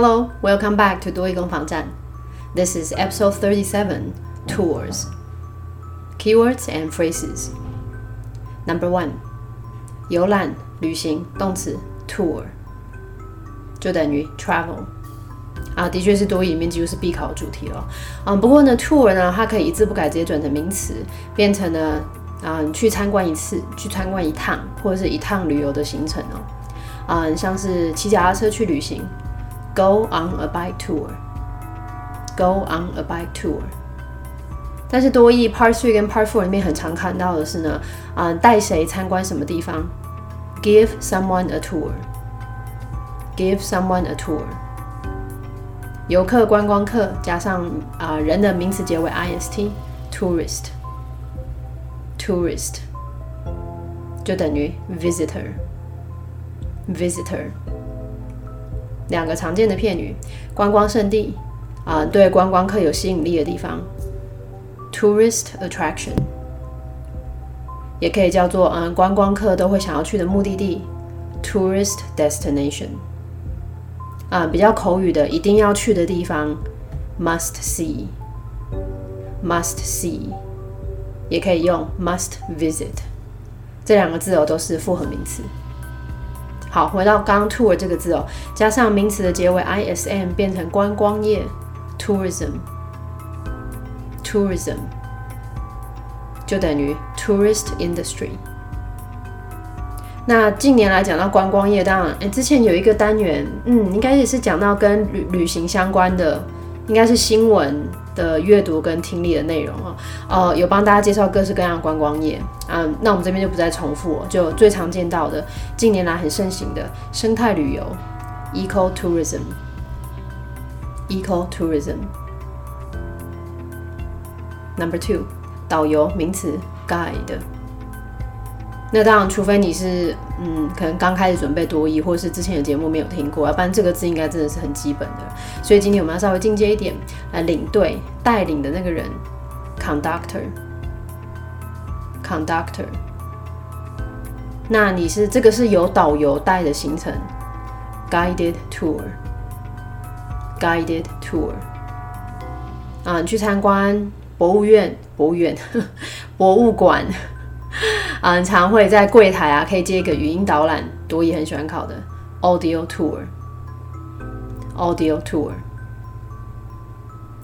Hello, welcome back to 多益攻防站. This is episode 37 Tours. Keywords and phrases. Number one. 游览、旅行，动词 tour 就等于 travel 啊，的确是多益里面几乎是必考主题了。嗯，不过呢，tour 呢，它可以一字不改直接转成名词，变成了啊，你去参观一次，去参观一趟，或者是一趟旅游的行程哦。啊，像是骑脚踏车去旅行。Go on a bike tour. Go on a bike tour. 但是多义 Part Three 跟 Part Four 里面很常看到的是呢，啊，带谁参观什么地方？Give someone a tour. Give someone a tour. 游客、观光客加上啊人的名词结尾 ist. Tourist. Tourist 就等于 visitor. 两个常见的片语：观光胜地啊，对观光客有吸引力的地方。；tourist attraction，也可以叫做嗯观光客都会想要去的目的地。；tourist destination，啊，比较口语的一定要去的地方。；must see，must see，也可以用 must visit，这两个字哦都是复合名词。好，回到刚刚 tour 这个字哦，加上名词的结尾 ism 变成观光业 tourism，tourism 就等于 tourist industry。那近年来讲到观光业，当然，哎，之前有一个单元，嗯，应该也是讲到跟旅旅行相关的，应该是新闻。的阅读跟听力的内容啊，呃，有帮大家介绍各式各样的观光业，嗯，那我们这边就不再重复，就最常见到的，近年来很盛行的生态旅游，eco tourism，eco tourism。Number two，导游名词，guide。那当然，除非你是嗯，可能刚开始准备多译，或是之前的节目没有听过，要不然这个字应该真的是很基本的。所以今天我们要稍微进阶一点，来领队带领的那个人，conductor，conductor。那你是这个是由导游带的行程，guided tour，guided tour。啊，你去参观博物院，博物院，博物馆。嗯，常会在柜台啊，可以接一个语音导览，多也很喜欢考的 audio tour，audio tour。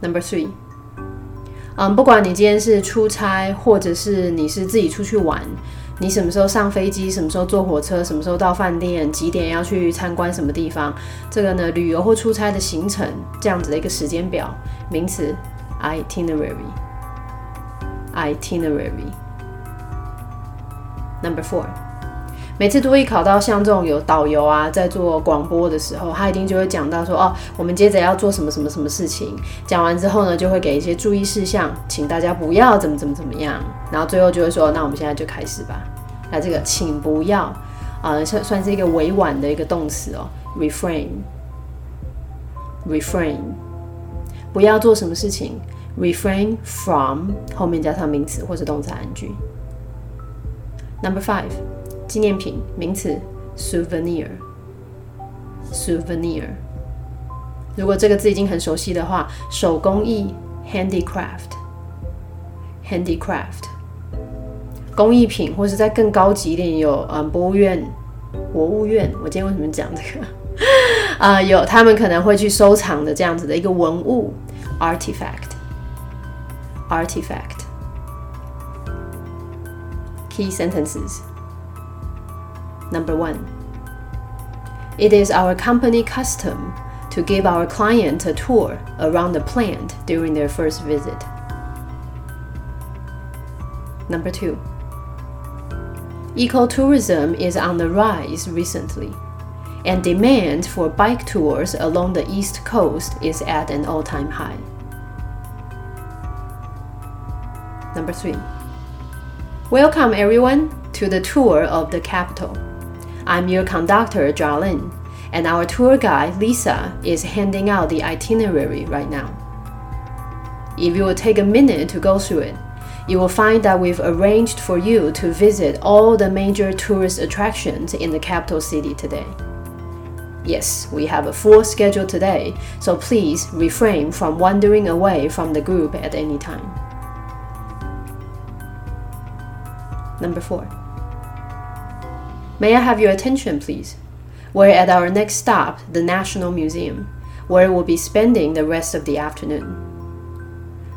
Number three，嗯，不管你今天是出差，或者是你是自己出去玩，你什么时候上飞机，什么时候坐火车，什么时候到饭店，几点要去参观什么地方，这个呢，旅游或出差的行程这样子的一个时间表，名词 itinerary，itinerary。Number four，每次多一考到像这种有导游啊，在做广播的时候，他一定就会讲到说，哦，我们接着要做什么什么什么事情。讲完之后呢，就会给一些注意事项，请大家不要怎么怎么怎么样。然后最后就会说，那我们现在就开始吧。那这个请不要啊，算算是一个委婉的一个动词哦，refrain，refrain，不要做什么事情，refrain from 后面加上名词或者动词短句。Number five，纪念品名词 souvenir，souvenir。如果这个字已经很熟悉的话，手工艺 handicraft，handicraft。工艺品或是在更高级一点有嗯博物院，博物院。我今天为什么讲这个？啊，有他们可能会去收藏的这样子的一个文物 artifact，artifact。Key sentences. Number one It is our company custom to give our client a tour around the plant during their first visit. Number two Ecotourism is on the rise recently, and demand for bike tours along the East Coast is at an all time high. Number three. Welcome everyone to the tour of the capital. I'm your conductor, Jarlin, and our tour guide, Lisa, is handing out the itinerary right now. If you will take a minute to go through it, you will find that we've arranged for you to visit all the major tourist attractions in the capital city today. Yes, we have a full schedule today, so please refrain from wandering away from the group at any time. Number four. May I have your attention, please? We're at our next stop, the National Museum, where we'll be spending the rest of the afternoon.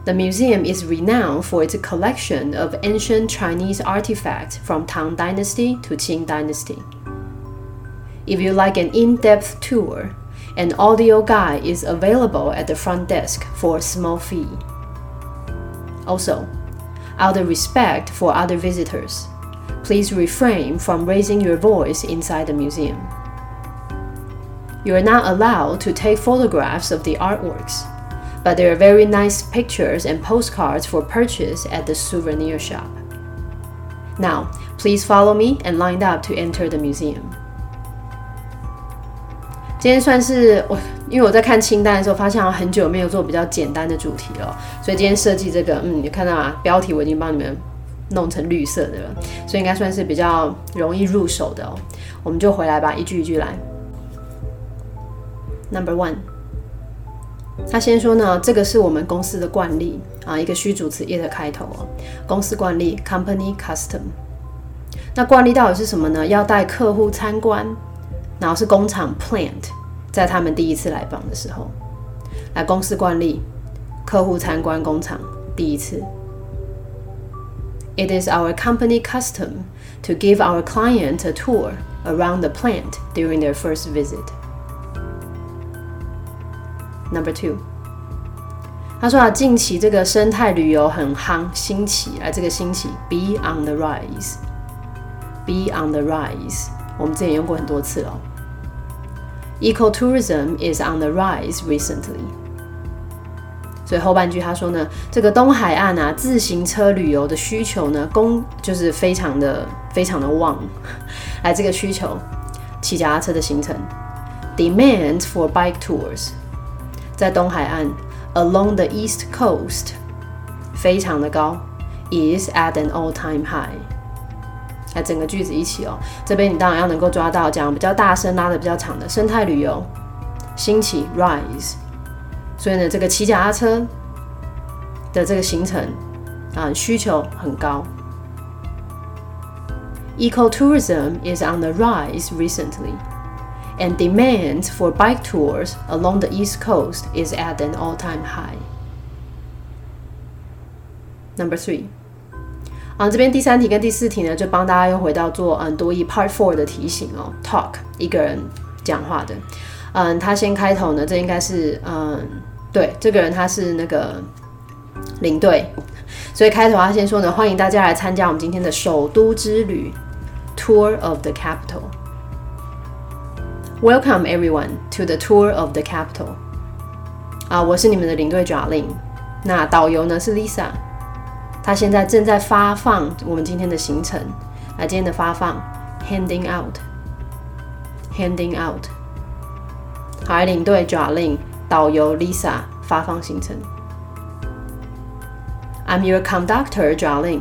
The museum is renowned for its collection of ancient Chinese artifacts from Tang Dynasty to Qing Dynasty. If you like an in depth tour, an audio guide is available at the front desk for a small fee. Also, out of respect for other visitors, please refrain from raising your voice inside the museum. You are not allowed to take photographs of the artworks, but there are very nice pictures and postcards for purchase at the souvenir shop. Now, please follow me and line up to enter the museum. 今天算是我， 因为我在看清单的时候，发现我很久没有做比较简单的主题了，所以今天设计这个，嗯，你看到吗？标题我已经帮你们弄成绿色的了，所以应该算是比较容易入手的哦。我们就回来吧，一句一句来。Number one，他先说呢，这个是我们公司的惯例啊，一个虚主词 it 开头哦，公司惯例 company custom。那惯例到底是什么呢？要带客户参观。然后是工厂 plant，在他们第一次来访的时候，来公司惯例，客户参观工厂第一次。It is our company custom to give our client a tour around the plant during their first visit. Number two，他说啊，近期这个生态旅游很夯，兴起，来这个兴起，be on the rise，be on the rise。我们之前用过很多次了。 Ecotourism is on the rise recently。所以后半句他说呢，这个东海岸啊，自行车旅游的需求呢，供就是非常的非常的旺。来，这个需求，骑脚踏车的行程，demand for bike tours，在东海岸，along the east coast，非常的高，is at an all-time high。来整个句子一起哦，这边你当然要能够抓到讲比较大声、拉的比较长的生态旅游兴起 rise，所以呢，这个骑脚踏车的这个行程啊需求很高。Ecotourism is on the rise recently, and demand for bike tours along the East Coast is at an all-time high. Number three. 啊，这边第三题跟第四题呢，就帮大家又回到做嗯多义 Part Four 的题型哦。Talk 一个人讲话的，嗯，他先开头呢，这应该是嗯，对，这个人他是那个领队，所以开头他先说呢，欢迎大家来参加我们今天的首都之旅 Tour of the Capital。Welcome everyone to the Tour of the Capital。啊，我是你们的领队 Jolin，那导游呢是 Lisa。他现在正在发放我们今天的行程，啊，今天的发放，handing out，handing out。好，领队 j a l i n 导游 Lisa 发放行程。I'm your conductor j a l i n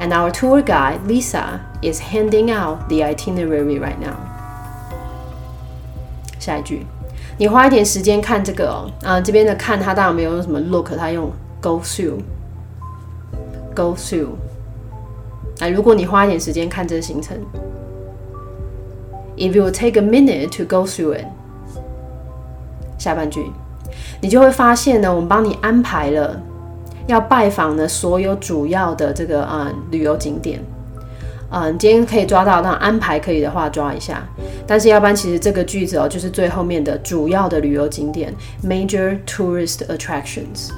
and our tour guide Lisa is handing out the itinerary right now。下一句，你花一点时间看这个哦，啊，这边的看它当然没有用什么 look，它用 go through。 Go through，啊，如果你花一点时间看这个行程，If you take a minute to go through it，下半句，你就会发现呢，我们帮你安排了要拜访的所有主要的这个啊旅游景点，嗯，今天可以抓到，那安排可以的话抓一下，但是要不然其实这个句子哦，就是最后面的主要的旅游景点，Major tourist attractions。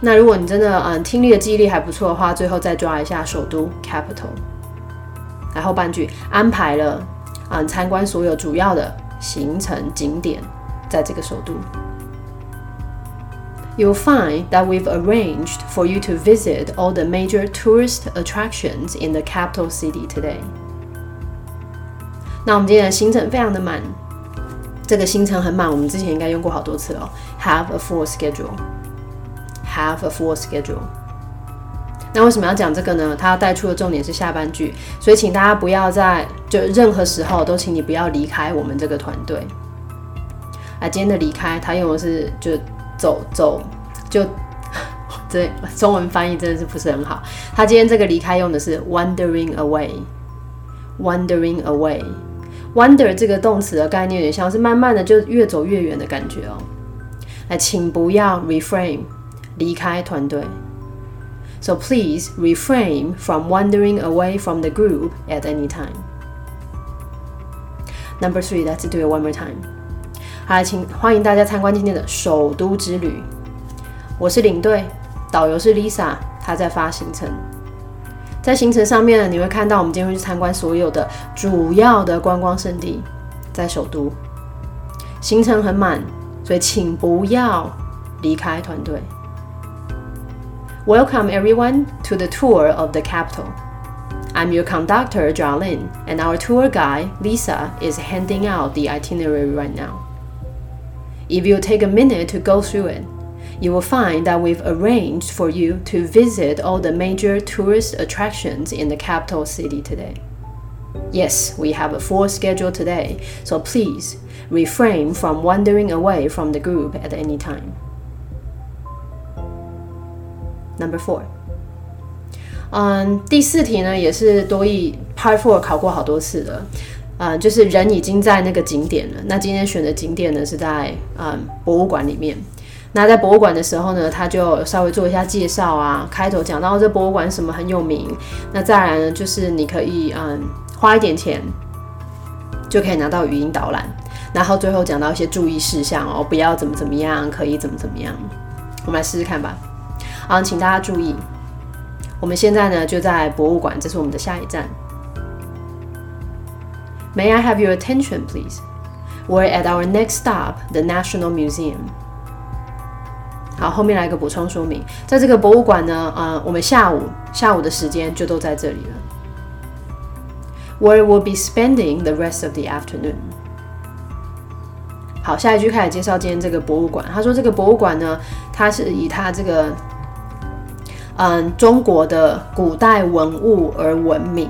那如果你真的嗯听力的记忆力还不错的话，最后再抓一下首都 capital，然后半句安排了嗯参观所有主要的行程景点在这个首都。You'll find that we've arranged for you to visit all the major tourist attractions in the capital city today. 那我们今天的行程非常的满，这个行程很满，我们之前应该用过好多次了。Have a full schedule. Have a full schedule。那为什么要讲这个呢？它要带出的重点是下半句，所以请大家不要在就任何时候都请你不要离开我们这个团队。啊，今天的离开，他用的是就走走就，这中文翻译真的是不是很好。他今天这个离开用的是 wandering away，wandering away。wander 这个动词的概念有点像是慢慢的就越走越远的感觉哦。来，请不要 reframe 离开团队。So please refrain from wandering away from the group at any time. Number three, let's do it one more time. 好，请欢迎大家参观今天的首都之旅。我是领队，导游是 Lisa，她在发行程。在行程上面呢，你会看到我们今天会去参观所有的主要的观光胜地，在首都。行程很满，所以请不要离开团队。Welcome everyone to the tour of the capital. I'm your conductor, Jolin, and our tour guide, Lisa, is handing out the itinerary right now. If you take a minute to go through it, you will find that we've arranged for you to visit all the major tourist attractions in the capital city today. Yes, we have a full schedule today, so please refrain from wandering away from the group at any time. Number four. 嗯，第四题呢也是多义 Part Four 考过好多次的，呃，就是人已经在那个景点了。那今天选的景点呢是在嗯博物馆里面。那在博物馆的时候呢，他就稍微做一下介绍啊，开头讲到这博物馆什么很有名。那再来呢，就是你可以嗯花一点钱就可以拿到语音导览，然后最后讲到一些注意事项哦，不要怎么怎么样，可以怎么怎么样。我们来试试看吧。好，请大家注意，我们现在呢就在博物馆，这是我们的下一站。May I have your attention, please? We're at our next stop, the National Museum. 好，后面来个补充说明，在这个博物馆呢，呃，我们下午下午的时间就都在这里了。Where we'll be spending the rest of the afternoon。好，下一句开始介绍今天这个博物馆。他说这个博物馆呢，它是以它这个嗯中国的古代文物而闻名。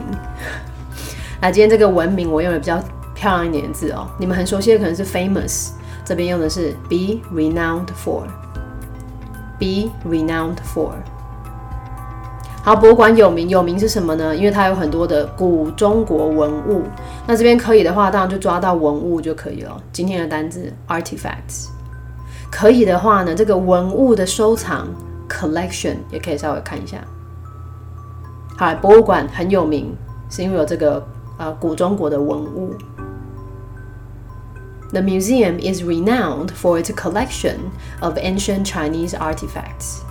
那今天这个文明我用的比较漂亮一点的字哦，你们很熟悉的可能是 famous，这边用的是 be renowned for。Be renowned for。好，博物馆有名，有名是什么呢？因为它有很多的古中国文物。那这边可以的话，当然就抓到文物就可以了。今天的单字 artifacts。可以的话呢，这个文物的收藏 collection 也可以稍微看一下。好，博物馆很有名，是因为有这个呃古中国的文物。The museum is renowned for its collection of ancient Chinese artifacts.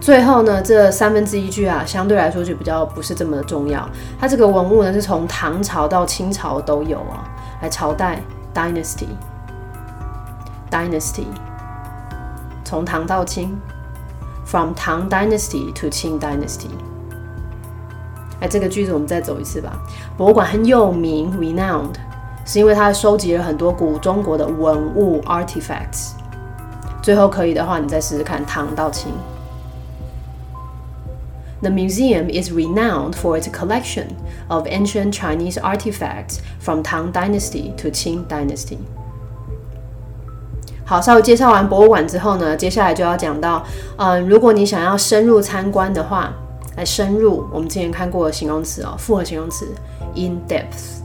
最后呢，这三分之一句啊，相对来说就比较不是这么的重要。它这个文物呢，是从唐朝到清朝都有啊，来朝代 dynasty，dynasty，从唐到清，from Tang Dynasty to Qing Dynasty。哎，这个句子我们再走一次吧。博物馆很有名，renowned。是因为它收集了很多古中国的文物 artifacts。最后可以的话，你再试试看唐到清。The museum is renowned for its collection of ancient Chinese artifacts from Tang Dynasty to Qing Dynasty。 好，稍微介绍完博物馆之后呢，接下来就要讲到，嗯，如果你想要深入参观的话，来深入，我们之前看过的形容词哦，复合形容词 in depth。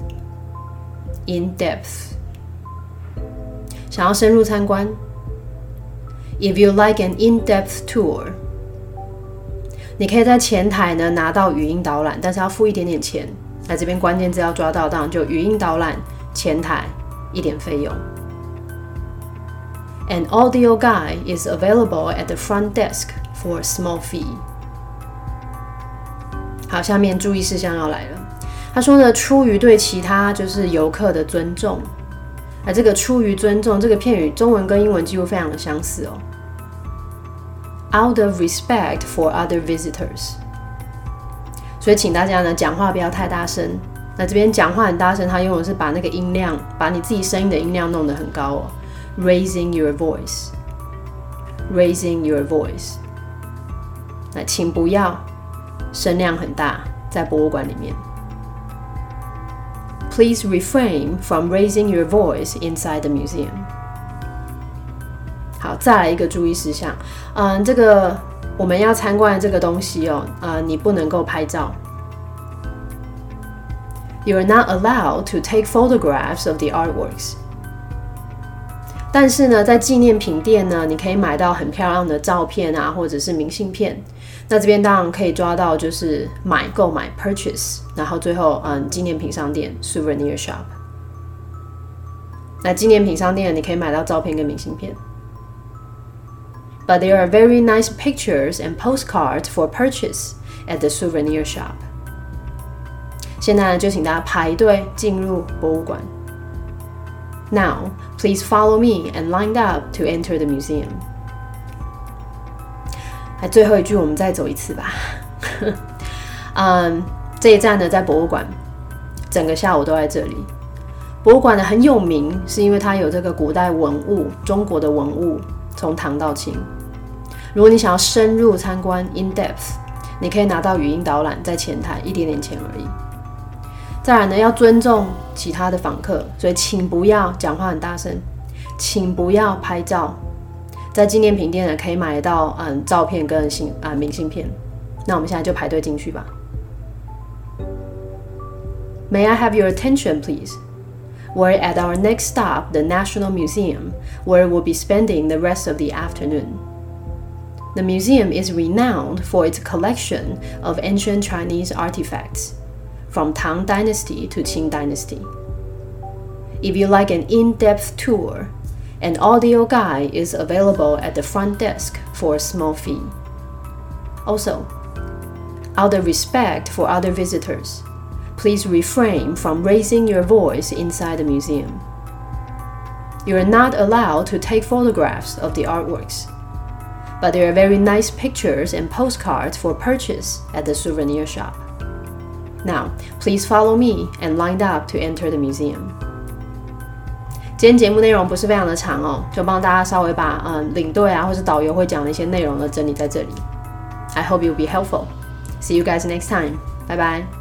In depth，想要深入参观。If you like an in-depth tour，你可以在前台呢拿到语音导览，但是要付一点点钱。那这边关键字要抓到，当然就语音导览前台一点费用。An audio guide is available at the front desk for a small fee。好，下面注意事项要来了。他说呢，出于对其他就是游客的尊重，而这个出于尊重这个片语，中文跟英文几乎非常的相似哦。Out of respect for other visitors，所以请大家呢讲话不要太大声。那这边讲话很大声，他用的是把那个音量，把你自己声音的音量弄得很高哦 ，raising your voice，raising your voice。那请不要声量很大，在博物馆里面。 please refrain from raising your voice inside the museum. 好，再来一个注意事项，嗯，这个我们要参观的这个东西哦，呃，你不能够拍照。You are not allowed to take photographs of the artworks. 但是呢，在纪念品店呢，你可以买到很漂亮的照片啊，或者是明信片。那这边当然可以抓到，就是买购买 purchase，然后最后嗯，纪念品商店 souvenir shop。那纪念品商店你可以买到照片跟明信片。But there are very nice pictures and postcards for purchase at the souvenir shop。现在呢，就请大家排队进入博物馆。Now, please follow me and lined up to enter the museum. 来，最后一句我们再走一次吧。嗯，这一站呢在博物馆，整个下午都在这里。博物馆呢很有名，是因为它有这个古代文物，中国的文物从唐到清。如果你想要深入参观 （in depth），你可以拿到语音导览，在前台一点点钱而已。再来呢，要尊重其他的访客，所以请不要讲话很大声，请不要拍照。在纪念品店呢，可以买到嗯照片跟信啊明信片。那我们现在就排队进去吧。May I have your attention, please? We're at our next stop, the National Museum, where we'll be spending the rest of the afternoon. The museum is renowned for its collection of ancient Chinese artifacts, from Tang Dynasty to Qing Dynasty. If you like an in depth tour, an audio guide is available at the front desk for a small fee. Also, out of respect for other visitors, please refrain from raising your voice inside the museum. You are not allowed to take photographs of the artworks, but there are very nice pictures and postcards for purchase at the souvenir shop. Now, please follow me and line up to enter the museum. 今天节目内容不是非常的长哦，就帮大家稍微把嗯领队啊或是导游会讲的一些内容呢整理在这里。I hope you will be helpful. See you guys next time. Bye bye.